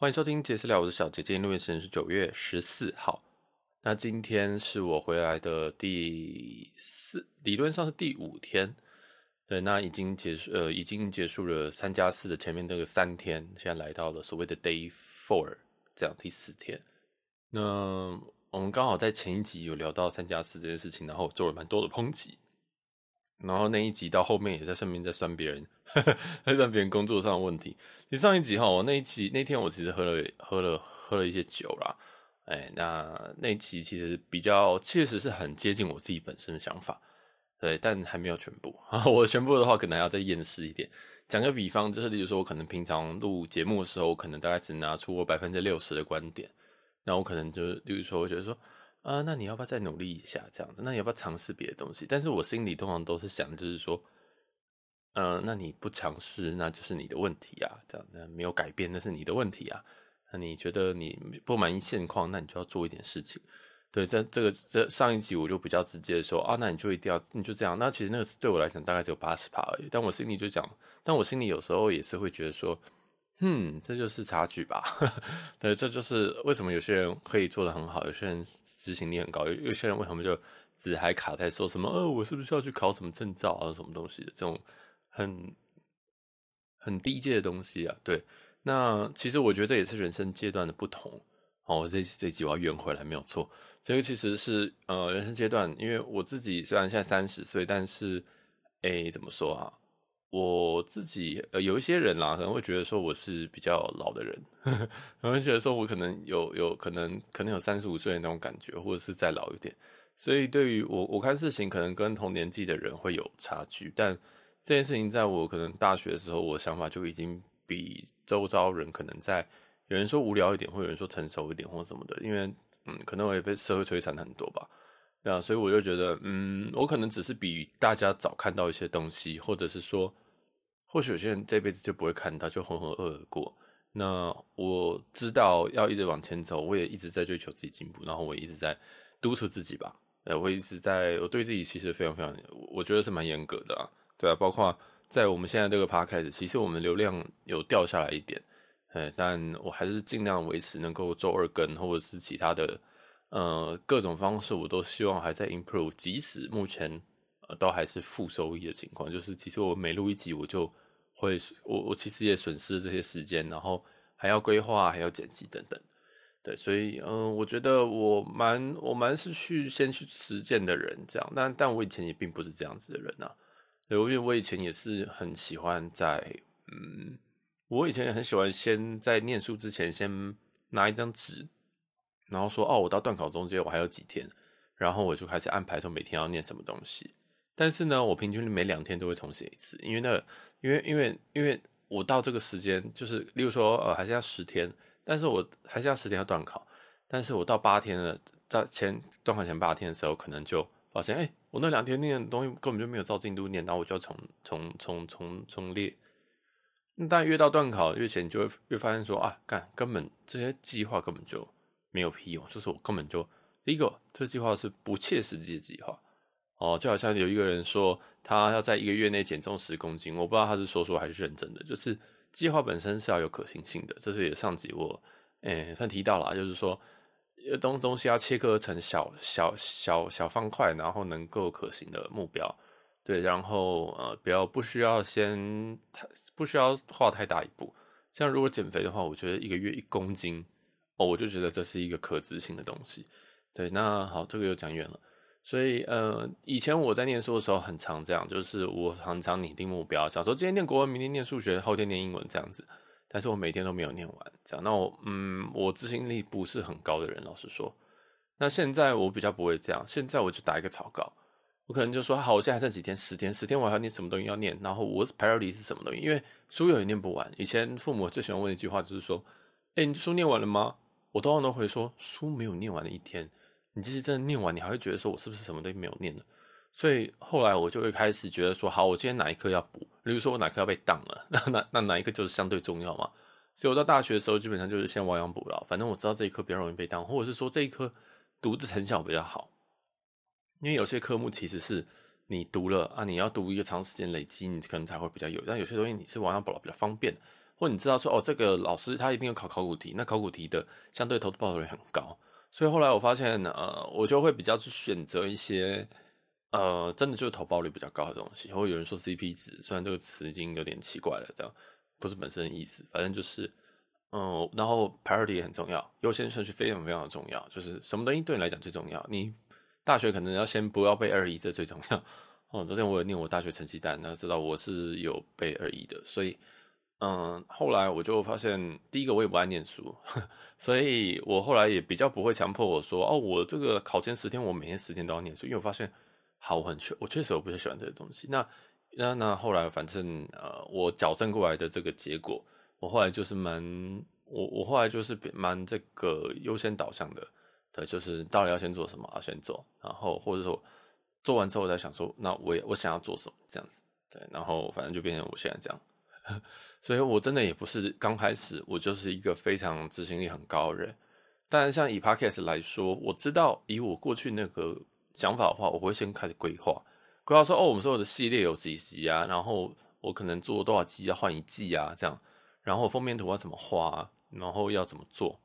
欢迎收听杰斯聊，我是小杰。今天录音时间是九月十四号。那今天是我回来的第四，理论上是第五天。对，那已经结束，呃，已经结束了三加四的前面那个三天，现在来到了所谓的 day four，这样第四天。那我们刚好在前一集有聊到三加四这件事情，然后做了蛮多的抨击。然后那一集到后面也在顺便在酸别人，在酸别人工作上的问题。其实上一集哈，我那一集那天我其实喝了喝了喝了一些酒啦，哎，那那一集其实比较确实是很接近我自己本身的想法，对，但还没有全部。我全部的话可能要再验尸一点。讲个比方，就是例如说我可能平常录节目的时候，我可能大概只拿出我百分之六十的观点，那我可能就例如说，我觉得说。啊，那你要不要再努力一下？这样子，那你要不要尝试别的东西？但是我心里通常都是想，就是说，嗯、那你不尝试，那就是你的问题啊。这样，那没有改变，那是你的问题啊。那你觉得你不满意现况，那你就要做一点事情。对，在这个这上一集我就比较直接的说啊，那你就一定要，你就这样。那其实那个对我来讲大概只有八十趴而已。但我心里就讲，但我心里有时候也是会觉得说。嗯，这就是差距吧。对，这就是为什么有些人可以做得很好，有些人执行力很高，有些人为什么就只还卡在说什么，呃，我是不是要去考什么证照啊，什么东西的这种很很低阶的东西啊？对，那其实我觉得这也是人生阶段的不同。哦，这这集我要圆回来没有错，这个其实是呃人生阶段，因为我自己虽然现在三十岁，但是诶，怎么说啊？我自己呃有一些人啦，可能会觉得说我是比较老的人，呵呵，可能会觉得说我可能有有可能可能有三十五岁的那种感觉，或者是再老一点。所以对于我我看事情，可能跟同年纪的人会有差距。但这件事情在我可能大学的时候，我想法就已经比周遭人可能在有人说无聊一点，或有人说成熟一点或什么的。因为嗯，可能我也被社会摧残很多吧。对啊，所以我就觉得嗯，我可能只是比大家早看到一些东西，或者是说。或许有些人这辈子就不会看到，就浑浑噩噩过。那我知道要一直往前走，我也一直在追求自己进步，然后我也一直在督促自己吧。呃，我一直在，我对自己其实非常非常，我觉得是蛮严格的啊。对啊，包括在我们现在这个 p 开始其实我们流量有掉下来一点，哎，但我还是尽量维持能够周二更，或者是其他的呃各种方式，我都希望还在 improve。即使目前呃都还是负收益的情况，就是其实我每录一集我就。会，我我其实也损失这些时间，然后还要规划，还要剪辑等等，对，所以嗯、我觉得我蛮我蛮是去先去实践的人，这样，但但我以前也并不是这样子的人啊，对，因为我以前也是很喜欢在嗯，我以前也很喜欢先在念书之前先拿一张纸，然后说哦，我到段考中间我还有几天，然后我就开始安排说每天要念什么东西。但是呢，我平均每两天都会重写一次，因为那个，因为因为因为我到这个时间，就是例如说，呃，还剩下十天，但是我还剩下十天要段考，但是我到八天了，在前段考前八天的时候，可能就发现，哎、我那两天念的东西根本就没有照进度念，然后我就要重重重重重列。但越到段考越前，你就会越发现说，啊，干，根本这些计划根本就没有屁用，就是我根本就第一个，这计划是不切实际的计划。哦，就好像有一个人说他要在一个月内减重十公斤，我不知道他是说说还是认真的。就是计划本身是要有可行性的，这是也上集我诶、算提到了，就是说东东西要切割成小小小小方块，然后能够可行的目标，对，然后呃不要不需要先太不需要画太大一步。像如果减肥的话，我觉得一个月一公斤哦，我就觉得这是一个可执行的东西。对，那好，这个又讲远了。所以，呃，以前我在念书的时候很常这样，就是我常常拟定目标，想说今天念国文，明天念数学，后天念英文这样子。但是我每天都没有念完，这样。那我，嗯，我执行力不是很高的人，老实说。那现在我比较不会这样，现在我就打一个草稿，我可能就说，好，我现在还剩几天，十天，十天我还要念什么东西要念，然后我 priority 是什么东西，因为书又也念不完。以前父母最喜欢问一句话，就是说，哎，你书念完了吗？我通常都会说，书没有念完的一天。你其实真的念完，你还会觉得说，我是不是什么都没有念呢？所以后来我就会开始觉得说，好，我今天哪一科要补？比如说我哪科要被挡了，那那那哪一科就是相对重要嘛。所以我到大学的时候，基本上就是先亡羊补牢，反正我知道这一科比较容易被挡，或者是说这一科读的成效比较好。因为有些科目其实是你读了啊，你要读一个长时间累积，你可能才会比较有。但有些东西你是亡羊补牢比较方便，或你知道说哦，这个老师他一定有考考古题，那考古题的相对投资报酬率很高，所以后来我发现呃，我就会比较去选择一些呃，真的就是投报率比较高的东西。或有人说 CP 值，虽然这个词已经有点奇怪了，这样不是本身的意思，反正就是嗯、然后 priority 也很重要，优先顺序非常非常的重要，就是什么东西对你来讲最重要？你大学可能要先不要背二一，这最重要。哦，昨天我有念我大学成绩单，那知道我是有背二一的，所以。嗯，后来我就发现，第一个我也不爱念书，所以我后来也比较不会强迫我说，哦，我这个考前十天，我每天十天都要念书，因为我发现，好，我很确，我确实我不太喜欢这个东西。那那那后来，反正呃，我矫正过来的这个结果，我后来就是蛮，我我后来就是蛮这个优先导向的，对，就是到底要先做什么，要先做，然后或者说做完之后，我再想说，那我也我想要做什么？这样子，对，然后反正就变成我现在这样。所以，我真的也不是刚开始，我就是一个非常执行力很高的人。当然，像以 Podcast 来说，我知道以我过去那个想法的话，我会先开始规划，规划说，哦，我们所有的系列有几集啊，然后我可能做多少集要换一季啊，这样，然后封面图要怎么画，然后要怎么做。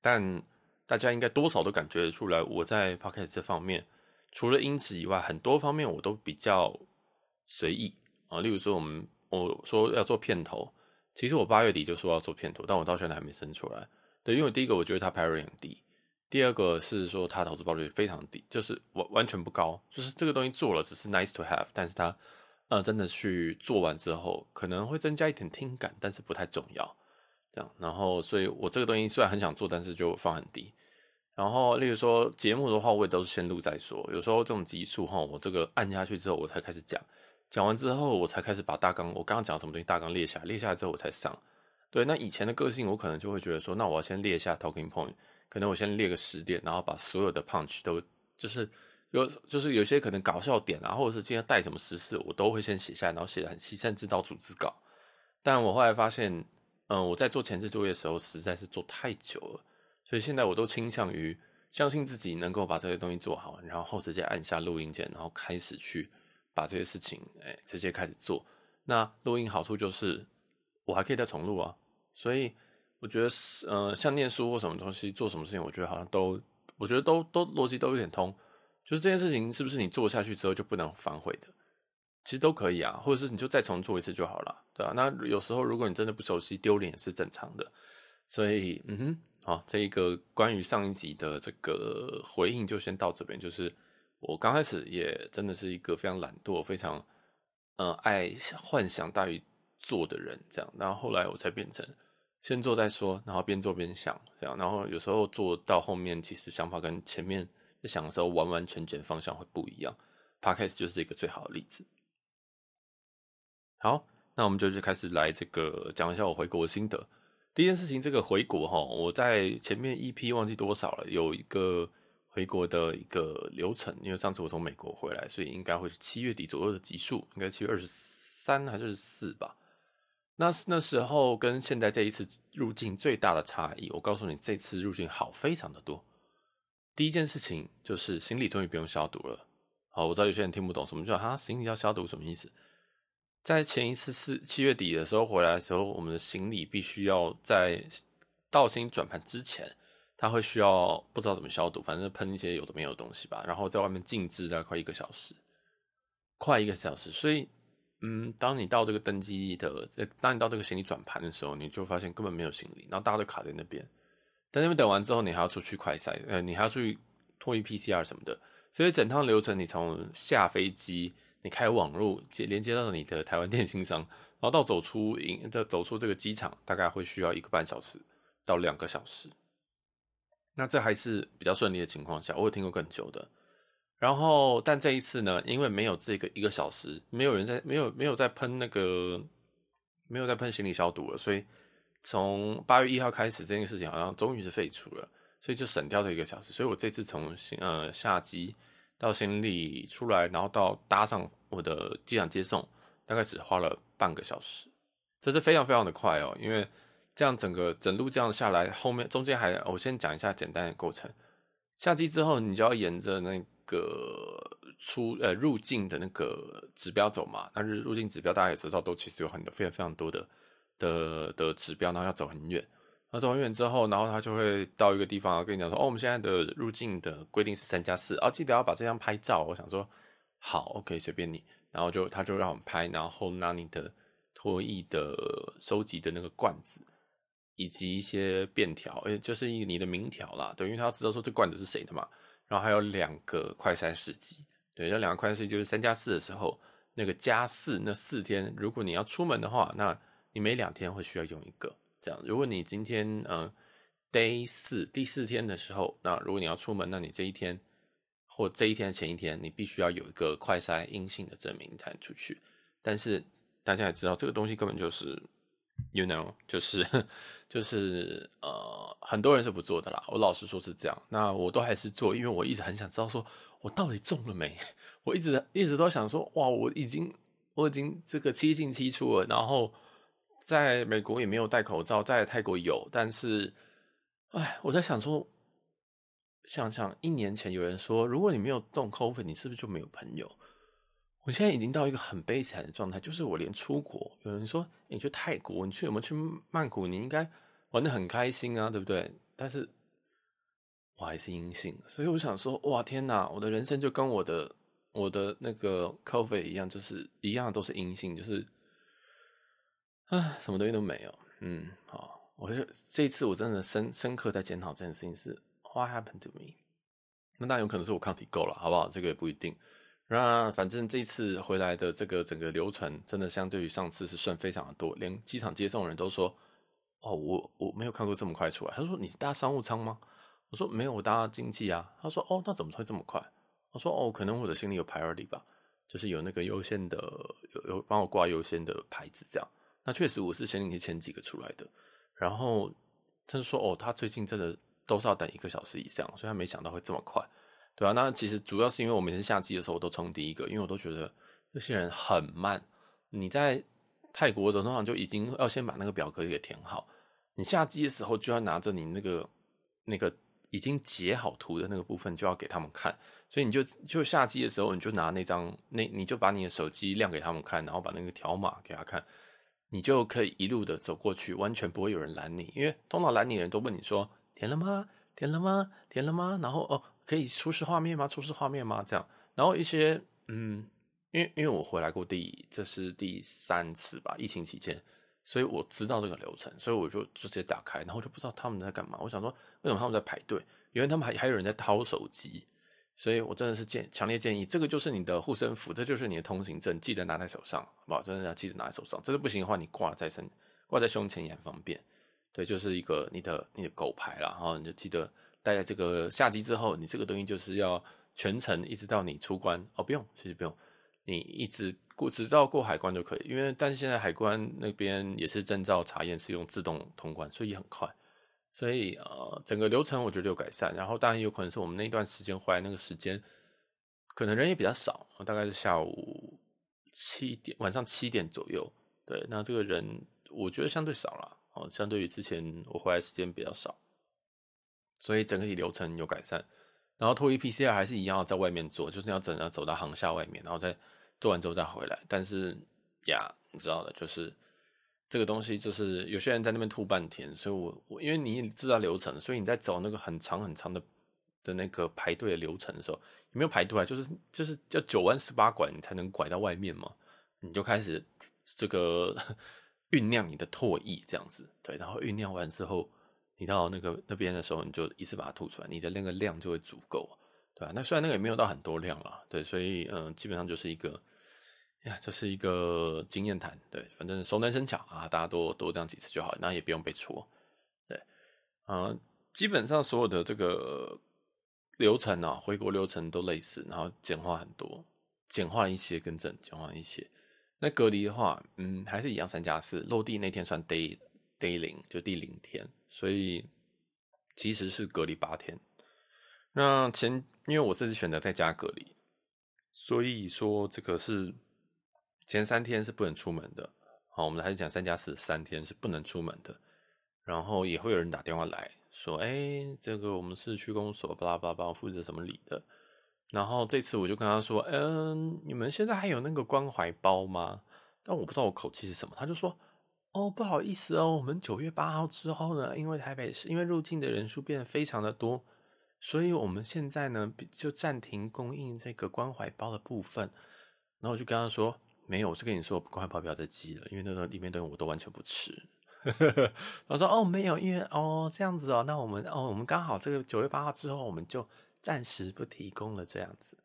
但大家应该多少都感觉得出来，我在 Podcast 这方面，除了音质以外，很多方面我都比较随意啊。例如说，我们。我说要做片头，其实我八月底就说要做片头，但我到现在还没生出来。对，因为第一个我觉得它 p a r r y 很低，第二个是说它投资报率非常低，就是完完全不高。就是这个东西做了只是 nice to have，但是它呃真的去做完之后，可能会增加一点听感，但是不太重要。这样，然后所以我这个东西虽然很想做，但是就放很低。然后例如说节目的话，我也都是先录再说。有时候这种集数哈，我这个按下去之后，我才开始讲。讲完之后，我才开始把大纲，我刚刚讲什么东西，大纲列下来，列下来之后我才上。对，那以前的个性，我可能就会觉得说，那我要先列一下 talking point，可能我先列个十点，然后把所有的 punch 都，就是有，就是有些可能搞笑点啊，或者是今天带什么时事，我都会先写下来，然后写得很细，甚至到组织稿。但我后来发现，嗯，我在做前置作业的时候，实在是做太久了，所以现在我都倾向于相信自己能够把这些东西做好，然后直接按下录音键，然后开始去。把这些事情，哎，直接开始做。那录音好处就是，我还可以再重录啊。所以我觉得是，呃，像念书或什么东西，做什么事情，我觉得好像都，我觉得都都逻辑都有点通。就是这件事情是不是你做下去之后就不能反悔的？其实都可以啊，或者是你就再重做一次就好了，对吧？那有时候如果你真的不熟悉，丢脸是正常的。所以，嗯哼，好，这一个关于上一集的这个回应就先到这边，就是。我刚开始也真的是一个非常懒惰、非常呃爱幻想大于做的人，这样。然后后来我才变成先做再说，然后边做边想，这样。然后有时候做到后面，其实想法跟前面想的时候完完全全方向会不一样。Podcast 就是一个最好的例子。好，那我们就就开始来这个讲一下我回国的心得。第一件事情，这个回国哈，我在前面 EP 忘记多少了，有一个。回国的一个流程，因为上次我从美国回来，所以应该会是七月底左右的集数，应该七月二十三还是四吧。那那时候跟现在这一次入境最大的差异，我告诉你，这次入境好非常的多。第一件事情就是行李终于不用消毒了。好，我知道有些人听不懂什么叫哈行李要消毒什么意思。在前一次是七月底的时候回来的时候，我们的行李必须要在到行转盘之前。他会需要不知道怎么消毒，反正喷一些有的没有的东西吧，然后在外面静置大概快一个小时，快一个小时。所以，嗯，当你到这个登机的，当你到这个行李转盘的时候，你就发现根本没有行李，然后大家都卡在那边。在那边等完之后，你还要出去快筛，呃，你还要去脱衣 PCR 什么的。所以整趟流程，你从下飞机，你开网络接连接到你的台湾电信商，然后到走出营，到走出这个机场，大概会需要一个半小时到两个小时。那这还是比较顺利的情况下，我有听过更久的。然后，但这一次呢，因为没有这个一个小时，没有人在，没有没有在喷那个，没有在喷行李消毒了，所以从八月一号开始，这件事情好像终于是废除了，所以就省掉这一个小时。所以我这次从呃下机到行李出来，然后到搭上我的机场接送，大概只花了半个小时，这是非常非常的快哦，因为。这样整个整路这样下来，后面中间还我先讲一下简单的过程。下机之后，你就要沿着那个出呃入境的那个指标走嘛。那入入境指标大家也知道，都其实有很多非常非常多的的的指标，然后要走很远。然后走很远之后，然后他就会到一个地方跟你讲说：“哦，我们现在的入境的规定是三加四，哦，记得要把这张拍照。”我想说：“好，OK，随便你。”然后就他就让我们拍，然后拿你的脱衣的收集的那个罐子，以及一些便条，诶，就是一你的名条啦，对，因为他要知道说这罐子是谁的嘛。然后还有两个快筛试剂，对，这两个快筛试剂就是三加四的时候，那个加四那四天，如果你要出门的话，那你每两天会需要用一个。这样，如果你今天嗯、呃、day 四第四天的时候，那如果你要出门，那你这一天或这一天前一天，你必须要有一个快筛阴性的证明才能出去。但是大家也知道，这个东西根本就是，you know，就是就是呃，很多人是不做的啦。我老实说是这样，那我都还是做，因为我一直很想知道说，我到底中了没？我一直一直都想说，哇，我已经我已经这个七进七出了，然后。在美国也没有戴口罩，在泰国有，但是，哎，我在想说，想想一年前有人说，如果你没有中 COVID，你是不是就没有朋友？我现在已经到一个很悲惨的状态，就是我连出国，有人说你去泰国，你去有没有去曼谷？你应该玩得很开心啊，对不对？但是我还是阴性，所以我想说，哇，天哪，我的人生就跟我的我的那个 COVID 一样，就是一样都是阴性，就是。啊，什么东西都没有。嗯，好，我就这一次我真的深深刻在检讨这件事情是 What happened to me？那当然有可能是我抗体够了，好不好？这个也不一定。那反正这次回来的这个整个流程，真的相对于上次是顺非常的多，连机场接送人都说：“哦，我我没有看过这么快出来。”他说：“你搭商务舱吗？”我说：“没有，我搭经济啊。”他说：“哦，那怎么会这么快？”我说：“哦，可能我的心里有 priority 吧，就是有那个优先的，有有帮我挂优先的牌子这样。”那确实，我是前几天前几个出来的，然后他就说：“哦，他最近真的都是要等一个小时以上，所以他没想到会这么快，对吧？”那其实主要是因为我每次下机的时候我都冲第一个，因为我都觉得这些人很慢。你在泰国的时候通常就已经要先把那个表格给填好，你下机的时候就要拿着你那个那个已经截好图的那个部分就要给他们看，所以你就就下机的时候你就拿那张那你就把你的手机亮给他们看，然后把那个条码给他看。你就可以一路的走过去，完全不会有人拦你，因为通常拦你的人都问你说填了吗？填了吗？填了吗？然后哦，可以出示画面吗？出示画面吗？这样，然后一些嗯，因为因为我回来过第这是第三次吧，疫情期间，所以我知道这个流程，所以我就直接打开，然后就不知道他们在干嘛。我想说，为什么他们在排队？因为他们还还有人在掏手机。所以我真的是建强烈建议，这个就是你的护身符，这就是你的通行证，记得拿在手上，好不好？真的要记得拿在手上。真的不行的话，你挂在身，挂在胸前也很方便。对，就是一个你的你的狗牌啦，然后你就记得带在这个下机之后，你这个东西就是要全程一直到你出关哦，不用，其实不用，你一直过直到过海关就可以，因为但是现在海关那边也是证照查验是用自动通关，所以很快。所以呃，整个流程我觉得有改善，然后当然有可能是我们那段时间回来那个时间，可能人也比较少，大概是下午七点，晚上七点左右。对，那这个人我觉得相对少了相对于之前我回来时间比较少，所以整体流程有改善。然后脱衣 PCR 还是一样要在外面做，就是要整要走到航厦外面，然后再做完之后再回来。但是呀，你知道的，就是。这个东西就是有些人在那边吐半天，所以我我因为你知道流程，所以你在走那个很长很长的的那个排队的流程的时候，有没有排队啊？就是就是要九弯十八拐你才能拐到外面嘛，你就开始这个酝酿你的唾液这样子，对，然后酝酿完之后，你到那个那边的时候，你就一次把它吐出来，你的那个量就会足够，对吧？那虽然那个也没有到很多量啦，对，所以嗯，基本上就是一个。呀，这是一个经验谈，对，反正熟能生巧啊，大家多多这样几次就好，那也不用被戳，对，啊，基本上所有的这个流程啊，回国流程都类似，然后简化很多，简化一些，更正，简化一些。那隔离的话，嗯，还是一样三加四，落地那天算 day day 零，就第零天，所以其实是隔离八天。那前因为我这次选择在家隔离，所以说这个是。前三天是不能出门的，好，我们还是讲三加四，三天是不能出门的。然后也会有人打电话来说，哎、这个我们是区公所，巴拉巴拉巴，负责什么礼的。然后这次我就跟他说，嗯，你们现在还有那个关怀包吗？但我不知道我口气是什么，他就说，哦，不好意思哦，我们九月八号之后呢，因为台北市因为入境的人数变得非常的多，所以我们现在呢就暂停供应这个关怀包的部分。然后我就跟他说，没有，我是跟你说关怀包不要再寄了，因为那个里面东西我都完全不吃。我说哦，没有，因为哦这样子哦，那我们哦我们刚好这个九月八号之后我们就暂时不提供了这样子。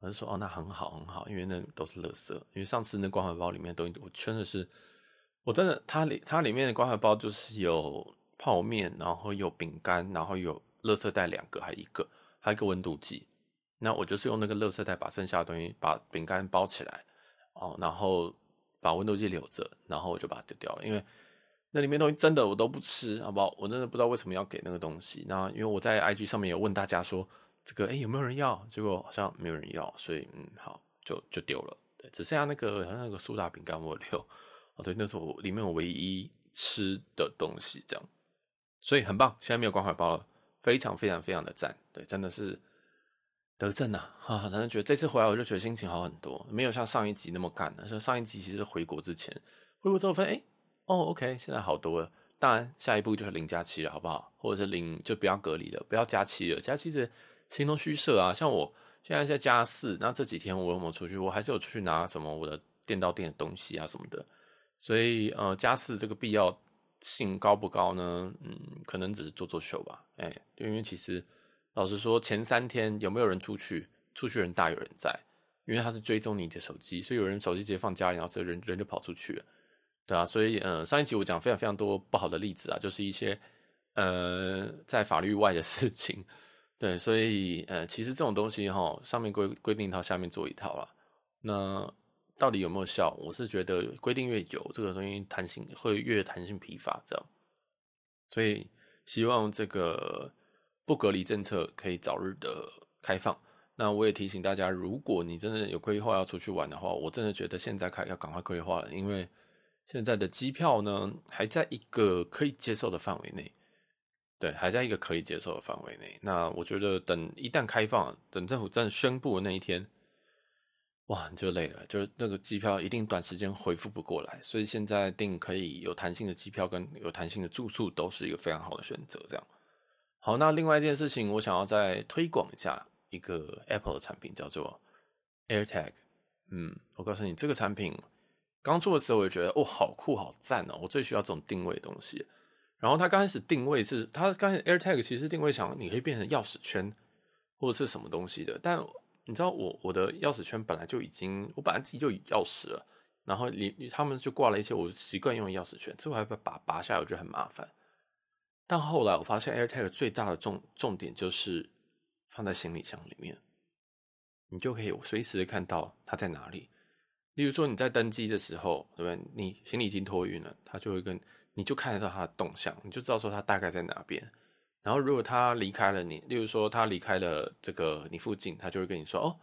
我就说哦，那很好很好，因为那都是垃圾。因为上次那关怀包里面东西，我真的是，我真的，它里它里面的关怀包就是有泡面，然后有饼干，然后有垃圾袋两个，还一个，还有一个温度计。那我就是用那个垃圾袋把剩下的东西，把饼干包起来，哦，然后把温度计留着，然后我就把它丢掉了。因为那里面东西真的我都不吃，好不好？我真的不知道为什么要给那个东西。那因为我在 IG 上面有问大家说。这个哎，有没有人要？结果好像没有人要，所以嗯，好，就就丢了。对，只剩下那个好像那个苏打饼干我留。哦，对，那是我里面我唯一吃的东西，这样，所以很棒。现在没有关怀包了，非常非常非常的赞。对，真的是得正呐！哈，反正觉得这次回来我就觉得心情好很多，没有像上一集那么干了。说上一集其实回国之前，回国之后发现哎，哦，OK，现在好多了。当然，下一步就是零加七了，好不好？或者是零就不要隔离了，不要加七了，加七是。形同虚设啊！像我现在在加四，那这几天我有没有出去？我还是有出去拿什么我的店到店的东西啊什么的。所以呃，加四这个必要性高不高呢？嗯，可能只是做做秀吧。哎、因为其实老实说，前三天有没有人出去？出去人大有人在，因为他是追踪你的手机，所以有人手机直接放家里，然后这人人就跑出去了，对啊，所以呃，上一集我讲非常非常多不好的例子啊，就是一些呃在法律外的事情。对，所以呃，其实这种东西哈，上面规规定一套，下面做一套啦。那到底有没有效？我是觉得规定越久，这个东西弹性会越弹性疲乏，这样。所以希望这个不隔离政策可以早日的开放。那我也提醒大家，如果你真的有规划要出去玩的话，我真的觉得现在开要赶快规划了，因为现在的机票呢还在一个可以接受的范围内。对，还在一个可以接受的范围内。那我觉得，等一旦开放，等政府真的宣布的那一天，哇，你就累了，就是那个机票一定短时间恢复不过来。所以现在订可以有弹性的机票跟有弹性的住宿，都是一个非常好的选择。这样，好，那另外一件事情，我想要再推广一下一个 Apple 的产品，叫做 AirTag。嗯，我告诉你，这个产品刚出的时候，我就觉得哦，好酷，好赞哦，我最需要这种定位的东西。然后它刚开始定位是，它刚开始 AirTag 其实定位想你可以变成钥匙圈或者是什么东西的，但你知道我我的钥匙圈本来就已经，我本来自己就有钥匙了，然后你他们就挂了一些我习惯用的钥匙圈，之后还把把拔下来，我觉得很麻烦。但后来我发现 AirTag 最大的重重点就是放在行李箱里面，你就可以随时的看到它在哪里。例如说你在登机的时候，对不对？你行李已经托运了，它就会跟。你就看得到他的动向，你就知道说他大概在哪边。然后如果他离开了你，例如说他离开了这个你附近，他就会跟你说：“哦，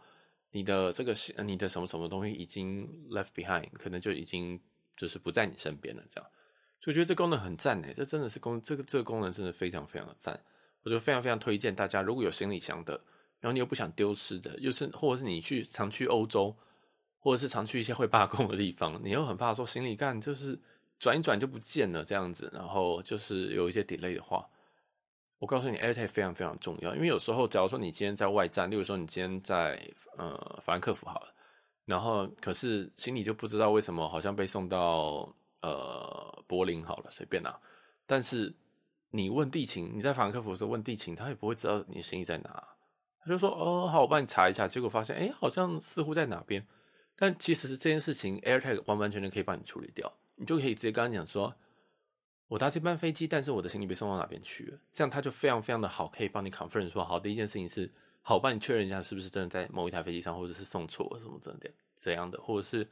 你的这个你的什么什么东西已经 left behind，可能就已经就是不在你身边了。”这样，所以我觉得这功能很赞诶，这真的是功这个这个功能真的非常非常的赞。我就非常非常推荐大家，如果有行李箱的，然后你又不想丢失的，又是或者是你去常去欧洲，或者是常去一些会罢工的地方，你又很怕说行李干就是。转一转就不见了，这样子，然后就是有一些 delay 的话，我告诉你，AirTag 非常非常重要，因为有时候，假如说你今天在外站，例如说你今天在呃法兰克福好了，然后可是行李就不知道为什么好像被送到呃柏林好了，随便拿，但是你问地勤，你在法兰克福的时候问地勤，他也不会知道你的行李在哪，他就说哦好，我帮你查一下，结果发现哎好像似乎在哪边，但其实是这件事情 AirTag 完完全全可以帮你处理掉。你就可以直接跟他讲说，我搭这班飞机，但是我的行李被送到哪边去了？这样他就非常非常的好，可以帮你 confirm 说，好，第一件事情是，好，帮你确认一下是不是真的在某一台飞机上，或者是送错什么这样这样的，或者是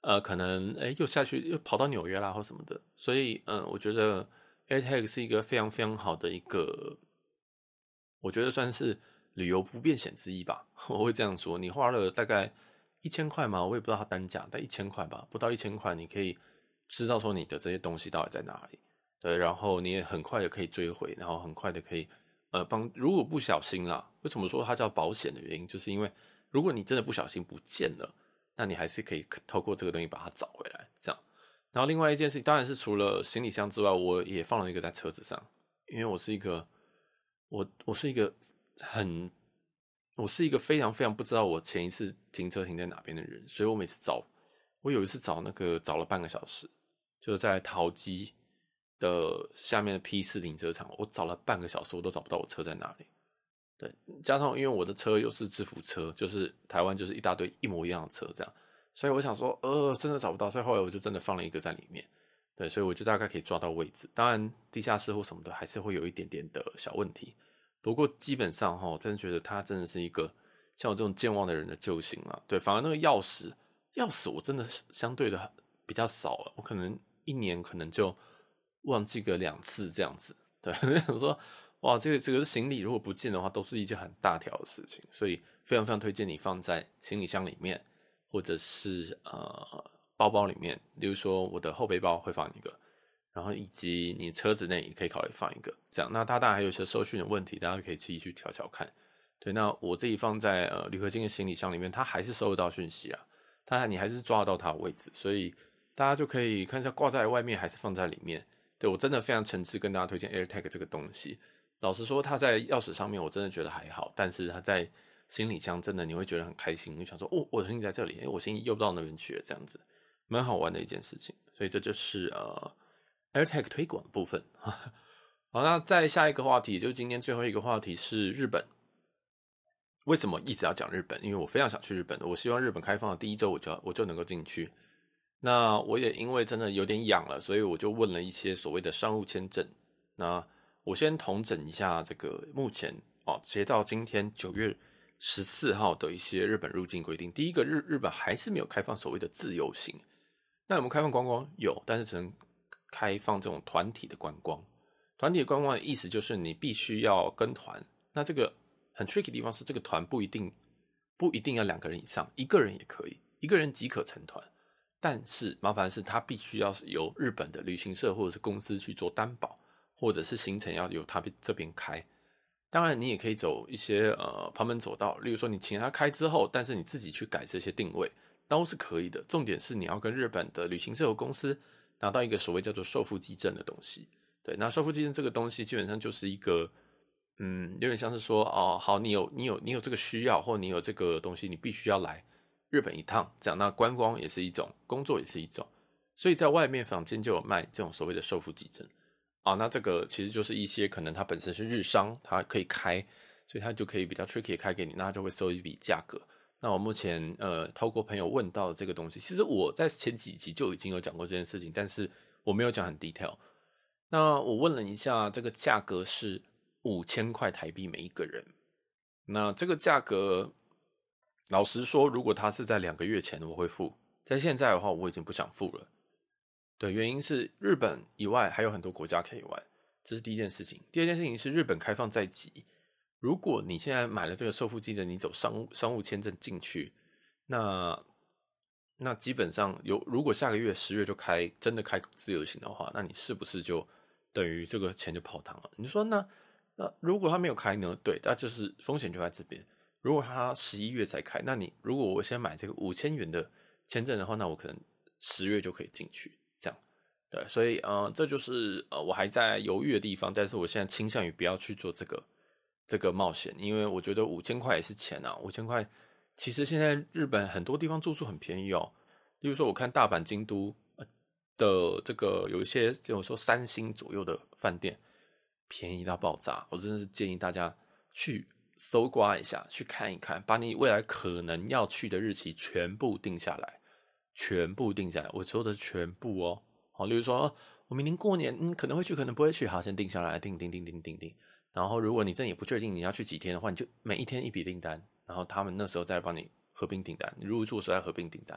呃，可能哎又下去又跑到纽约啦或什么的。所以嗯、我觉得 AirTag 是一个非常非常好的一个，我觉得算是旅游不便险之一吧。我会这样说，你花了大概一千块嘛，我也不知道它单价，但一千块吧，不到一千块，你可以。知道说你的这些东西到底在哪里，对，然后你也很快的可以追回，然后很快的可以，呃，帮，如果不小心啦，为什么说它叫保险的原因，就是因为如果你真的不小心不见了，那你还是可以透过这个东西把它找回来，这样，然后另外一件事情，当然是除了行李箱之外，我也放了一个在车子上，因为我是一个，我我是一个很，我是一个非常非常不知道我前一次停车停在哪边的人，所以我每次找，我有一次找那个找了半个小时，就在桃机的下面的 P 四停车场，我找了半个小时，我都找不到我车在哪里。对，加上因为我的车又是制服车，就是台湾就是一大堆一模一样的车这样。所以我想说，呃，真的找不到，所以后来我就真的放了一个在里面，对，所以我就大概可以抓到位置。当然，地下室或什么的还是会有一点点的小问题，不过基本上哈，我真的觉得它真的是一个像我这种健忘的人的救星啊。对，反而那个钥匙，钥匙我真的相对的比较少了，我可能一年可能就忘记个两次这样子。对，想说，哇，这个这个行李如果不见的话，都是一件很大条的事情，所以非常非常推荐你放在行李箱里面。或者是呃包包里面，例如说我的后背包会放一个，然后以及你车子内也可以考虑放一个，这样。那它当然还有一些收讯的问题，大家可以自己去调调看。对，那我自己放在呃铝合金的行李箱里面，它还是收得到讯息啊，它你还是抓得到它的位置，所以大家就可以看一下挂在外面还是放在里面。对，我真的非常诚挚跟大家推荐 AirTag 这个东西。老实说，它在钥匙上面我真的觉得还好，但是它在行李箱真的你会觉得很开心，你想说哦，我的行李在这里，我行李又到那边去了，这样子蛮好玩的一件事情。所以这就是呃 AirTag 推广的部分。好，那再下一个话题，就今天最后一个话题是日本。为什么一直要讲日本？因为我非常想去日本，我希望日本开放的第一周我就我就能够进去。那我也因为真的有点痒了，所以我就问了一些所谓的商务签证。那我先统整一下这个目前哦，截到今天九月。十四号的一些日本入境规定，第一个日日本还是没有开放所谓的自由行，那有没有开放观光？有，但是只能开放这种团体的观光。团体观光的意思就是你必须要跟团。那这个很 tricky 的地方是，这个团不一定不一定要两个人以上，一个人也可以，一个人即可成团。但是麻烦是，他必须要是由日本的旅行社或者是公司去做担保，或者是行程要由他这边开。当然，你也可以走一些呃旁门左道，例如说你请他开之后，但是你自己去改这些定位都是可以的。重点是你要跟日本的旅行社和公司拿到一个所谓叫做受付机证的东西。对，那受付机证这个东西基本上就是一个，嗯，有点像是说哦，好，你有你有你有这个需要，或你有这个东西，你必须要来日本一趟。这样，那观光也是一种，工作也是一种，所以在外面坊间就有卖这种所谓的受付机证。啊，那这个其实就是一些可能他本身是日商，他可以开，所以他就可以比较 tricky 开给你，那他就会收一笔价格。那我目前呃，透过朋友问到这个东西，其实我在前几集就已经有讲过这件事情，但是我没有讲很 detail。那我问了一下，这个价格是五千块台币每一个人。那这个价格，老实说，如果他是在两个月前我会付，在现在的话，我已经不想付了。对，原因是日本以外还有很多国家可以玩，这是第一件事情。第二件事情是日本开放在即，如果你现在买了这个受付机证，你走商务商务签证进去，那那基本上有，如果下个月十月就开真的开自由行的话，那你是不是就等于这个钱就泡汤了？你说那那如果他没有开呢？对，那就是风险就在这边。如果他十一月才开，那你如果我先买这个五千元的签证的话，那我可能十月就可以进去。这样，对，所以，呃，这就是呃，我还在犹豫的地方，但是我现在倾向于不要去做这个这个冒险，因为我觉得五千块也是钱啊，五千块，其实现在日本很多地方住宿很便宜哦，例如说，我看大阪、京都的这个有一些，就说三星左右的饭店，便宜到爆炸，我真的是建议大家去搜刮一下，去看一看，把你未来可能要去的日期全部定下来。全部定下来，我说的全部哦。好，例如说，我明年过年，嗯，可能会去，可能不会去，好，先定下来，定定定定定定。然后，如果你真的也不确定你要去几天的话，你就每一天一笔订单，然后他们那时候再帮你合并订单，你入住的时候再合并订单。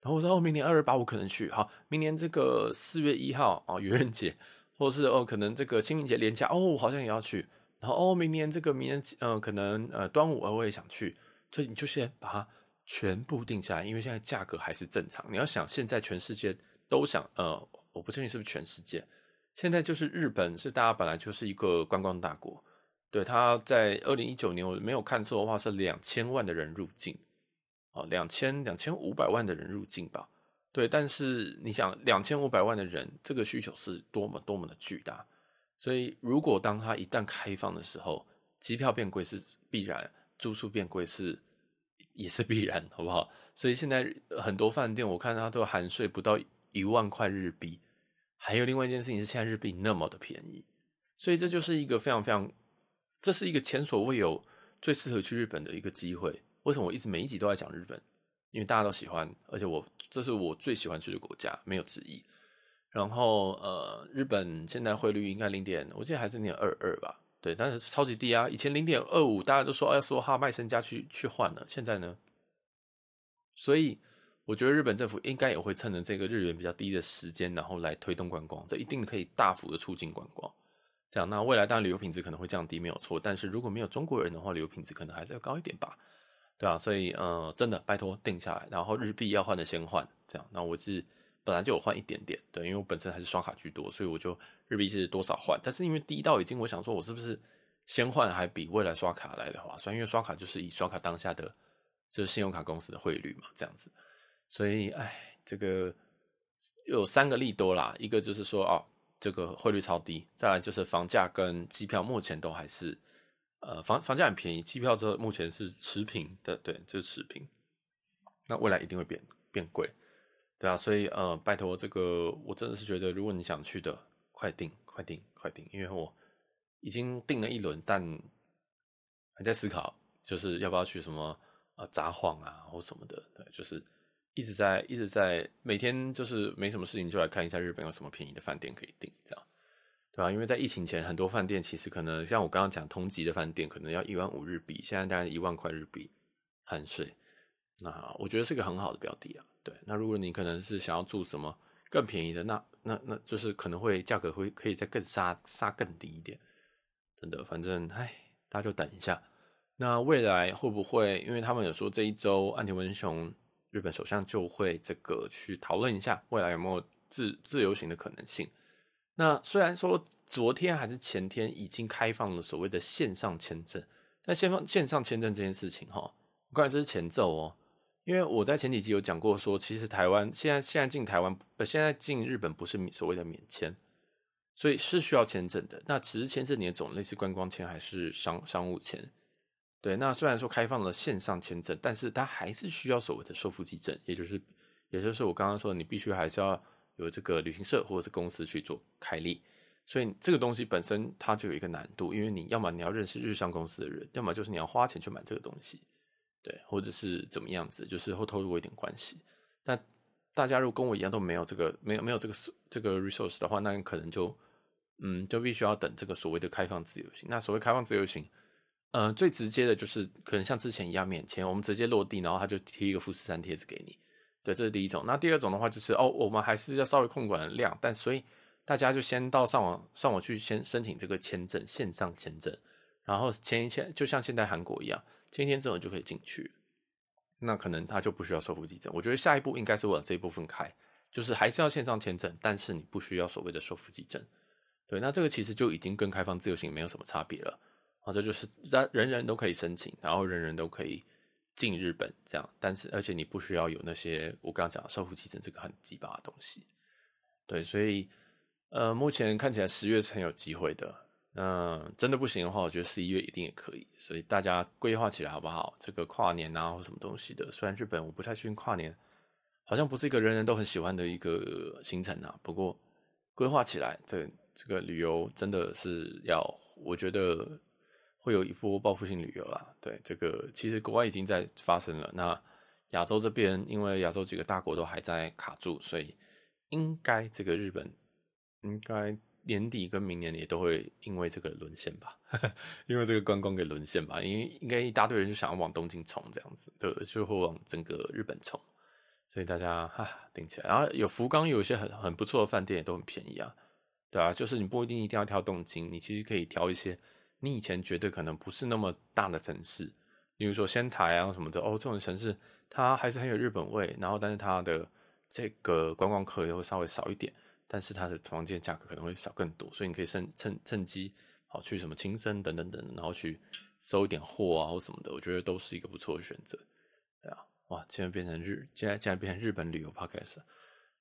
然后我说，哦，明年二二八我可能去，好，明年这个四月一号哦，愚人节，或是哦，可能这个清明节连假，哦，好像也要去。哦，明年这个明年，嗯、呃，可能呃端午，我也想去，所以你就先把它。全部定下来，因为现在价格还是正常。你要想，现在全世界都想，呃，我不确定是不是全世界。现在就是日本是大家本来就是一个观光大国，对，他在二零一九年我没有看错的话是两千万的人入境，哦，两千两千五百万的人入境吧。对，但是你想，两千五百万的人，这个需求是多么多么的巨大。所以，如果当它一旦开放的时候，机票变贵是必然，住宿变贵是也是必然，好不好？所以现在很多饭店，我看它都含税不到一万块日币。还有另外一件事情是，现在日币那么的便宜，所以这就是一个非常非常，这是一个前所未有最适合去日本的一个机会。为什么我一直每一集都在讲日本？因为大家都喜欢，而且我这是我最喜欢去的国家，没有之一。然后呃，日本现在汇率应该零点，我记得还是零点二二吧，对，但是超级低啊！以前零点二五，大家都说要说哈卖身家去去换了，现在呢？所以我觉得日本政府应该也会趁着这个日元比较低的时间，然后来推动观光，这一定可以大幅的促进观光。这样，那未来当然旅游品质可能会降低，没有错。但是如果没有中国人的话，旅游品质可能还是要高一点吧。对啊，所以呃，真的拜托定下来，然后日币要换的先换，这样。那我是本来就有换一点点，对，因为我本身还是刷卡居多，所以我就日币是多少换。但是因为第一道已经，我想说我是不是先换还比未来刷卡来的划算？因为刷卡就是以刷卡当下的就是信用卡公司的汇率嘛，这样子。所以哎，这个有三个利多啦，一个就是说哦，这个汇率超低，再来就是房价跟机票目前都还是。呃，房房价很便宜，机票这目前是持平的，对，就是持平。那未来一定会变变贵，对啊，所以呃，拜托这个，我真的是觉得，如果你想去的，快订，快订，快订，因为我已经订了一轮，但还在思考，就是要不要去什么呃札幌啊或什么的，对，就是一直在一直在每天就是没什么事情就来看一下日本有什么便宜的饭店可以订，这样。对啊，因为在疫情前，很多饭店其实可能像我刚刚讲通级的饭店，可能要一万五日币，现在大概一万块日币含税。那我觉得是个很好的标的啊。对，那如果你可能是想要住什么更便宜的，那那那就是可能会价格会可以再更杀杀更低一点。真的，反正唉，大家就等一下。那未来会不会？因为他们有说这一周岸田文雄日本首相就会这个去讨论一下未来有没有自自由行的可能性。那虽然说昨天还是前天已经开放了所谓的线上签证，但线上线上签证这件事情哈，我刚才这是前奏哦，因为我在前几集有讲过说，其实台湾现在现在进台湾呃现在进日本不是所谓的免签，所以是需要签证的。那只是签证你的种类是观光签还是商商务签？对，那虽然说开放了线上签证，但是它还是需要所谓的收付机证，也就是也就是我刚刚说，你必须还是要。有这个旅行社或者是公司去做开立，所以这个东西本身它就有一个难度，因为你要么你要认识日商公司的人，要么就是你要花钱去买这个东西，对，或者是怎么样子，就是会透露一点关系。但大家如果跟我一样都没有这个没有没有这个这个 resource 的话，那你可能就嗯就必须要等这个所谓的开放自由行。那所谓开放自由行，呃，最直接的就是可能像之前一样免签，我们直接落地，然后他就贴一个富士山贴纸给你。对，这是第一种。那第二种的话，就是哦，我们还是要稍微控管量，但所以大家就先到上网上网去先申请这个签证，线上签证，然后签一签，就像现在韩国一样，签一签之后就可以进去。那可能他就不需要收付机证。我觉得下一步应该是往这一部分开，就是还是要线上签证，但是你不需要所谓的收付机证。对，那这个其实就已经跟开放自由行没有什么差别了。啊，这就是人人人都可以申请，然后人人都可以。进日本这样，但是而且你不需要有那些我刚刚讲的收付机证这个很鸡巴的东西，对，所以呃目前看起来十月是很有机会的，嗯，真的不行的话，我觉得十一月一定也可以，所以大家规划起来好不好？这个跨年啊或什么东西的，虽然日本我不太确定跨年，好像不是一个人人都很喜欢的一个行程啊，不过规划起来，对这个旅游真的是要，我觉得。会有一波报复性旅游啦，对这个其实国外已经在发生了。那亚洲这边，因为亚洲几个大国都还在卡住，所以应该这个日本应该年底跟明年也都会因为这个沦陷吧，因为这个观光给沦陷吧，因为应该一大堆人就想要往东京冲这样子，对，就会往整个日本冲，所以大家哈顶起来。然后有福冈有一些很很不错的饭店也都很便宜啊，对啊，就是你不一定一定要挑东京，你其实可以挑一些。你以前觉得可能不是那么大的城市，比如说仙台啊什么的哦，这种城市它还是很有日本味，然后但是它的这个观光客也会稍微少一点，但是它的房间价格可能会少更多，所以你可以趁趁趁机好去什么轻生等等等，然后去收一点货啊或什么的，我觉得都是一个不错的选择。对啊，哇，竟然变成日，现在竟然变成日本旅游 podcast，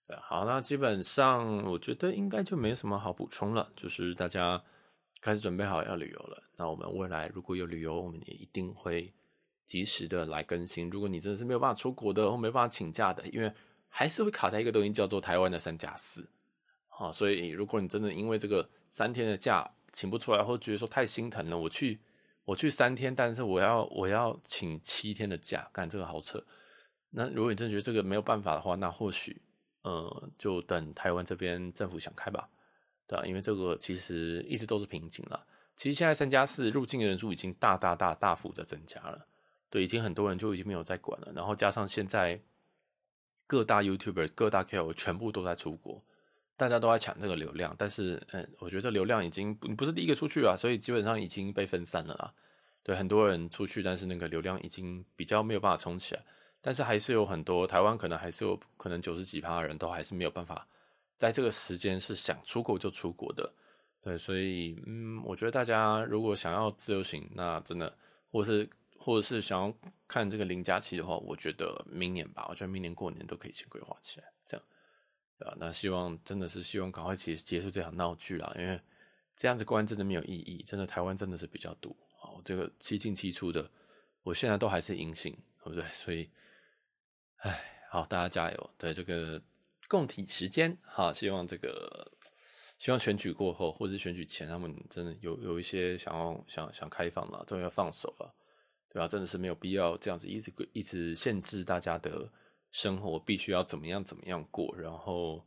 对，好，那基本上我觉得应该就没什么好补充了，就是大家开始准备好要旅游了。那我们未来如果有旅游，我们也一定会及时的来更新。如果你真的是没有办法出国的，或没办法请假的，因为还是会卡在一个东西叫做台湾的三加四。好，所以如果你真的因为这个三天的假请不出来，或觉得说太心疼了，我去我去三天，但是我要我要请七天的假，干这个好扯。那如果你真觉得这个没有办法的话，那或许。呃，就等台湾这边政府想开吧，对吧？因为这个其实一直都是瓶颈了。其实现在三加四入境的人数已经大大大大幅的增加了，对，已经很多人就已经没有在管了。然后加上现在各大 YouTuber、各大 KOL 全部都在出国，大家都在抢这个流量。但是，嗯，我觉得流量已经你不是第一个出去啊，所以基本上已经被分散了啦。对，很多人出去，但是那个流量已经比较没有办法冲起来。但是还是有很多台湾可能还是有可能九十几趴的人都还是没有办法在这个时间是想出国就出国的，对，所以嗯，我觉得大家如果想要自由行，那真的，或是或者是想要看这个零假期的话，我觉得明年吧，我觉得明年过年都可以先规划起来，对吧？那希望真的是希望赶快结结束这场闹剧啦，因为这样子关真的没有意义，真的台湾真的是比较堵啊，我这个七进七出的，我现在都还是阴性，对不对？所以。哎，好，大家加油！对这个共体时间哈，希望这个希望选举过后或者是选举前，他们真的有有一些想要想想开放了，终于要放手了，对吧？真的是没有必要这样子一直一直限制大家的生活，必须要怎么样怎么样过。然后，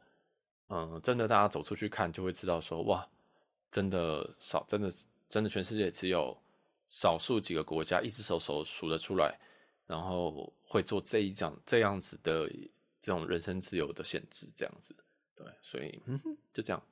嗯，真的大家走出去看，就会知道说，哇，真的少，真的真的全世界只有少数几个国家，一只手手数得出来。然后会做这一讲这样子的这种人身自由的限制，这样子，对，所以嗯哼，就这样，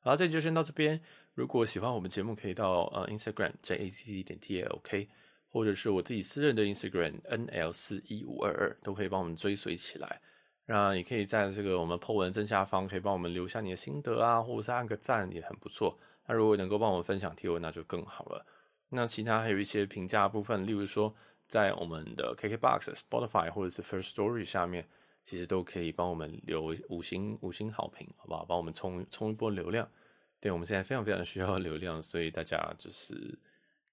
好，这集就先到这边。如果喜欢我们节目，可以到呃 Instagram j a c c 点 t l k，或者是我自己私人的 Instagram n l 四一五二二，都可以帮我们追随起来。那也可以在这个我们 po 文正下方，可以帮我们留下你的心得啊，或者是按个赞，也很不错。那如果能够帮我们分享贴文，那就更好了。那其他还有一些评价部分，例如说。在我们的 KKBOX、Spotify 或者是 First Story 下面，其实都可以帮我们留五星五星好评，好不好？帮我们冲冲一波流量。对，我们现在非常非常需要流量，所以大家就是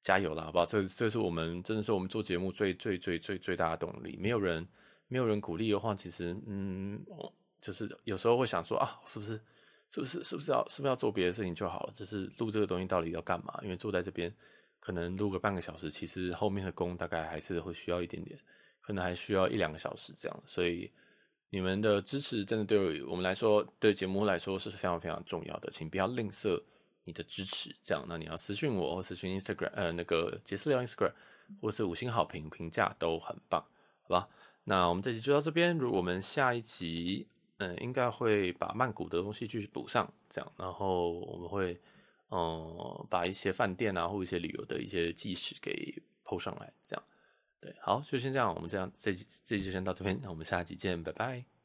加油了，好不好？这这是我们真的是我们做节目最最最最最大的动力。没有人没有人鼓励的话，其实嗯，就是有时候会想说啊，是不是是不是是不是要是不是要做别的事情就好了？就是录这个东西到底要干嘛？因为坐在这边。可能录个半个小时，其实后面的工大概还是会需要一点点，可能还需要一两个小时这样。所以你们的支持真的对我们来说，对节目来说是非常非常重要的，请不要吝啬你的支持。这样，那你要私讯我，或私讯 Instagram，呃，那个杰斯聊 Instagram，或是五星好评评价都很棒，好吧？那我们这集就到这边，如果我们下一集，嗯，应该会把曼谷的东西继续补上，这样，然后我们会。嗯，把一些饭店啊，或一些旅游的一些纪实给 PO 上来，这样，对，好，就先这样，我们这样，这这集就先到这边，那我们下集见，拜拜。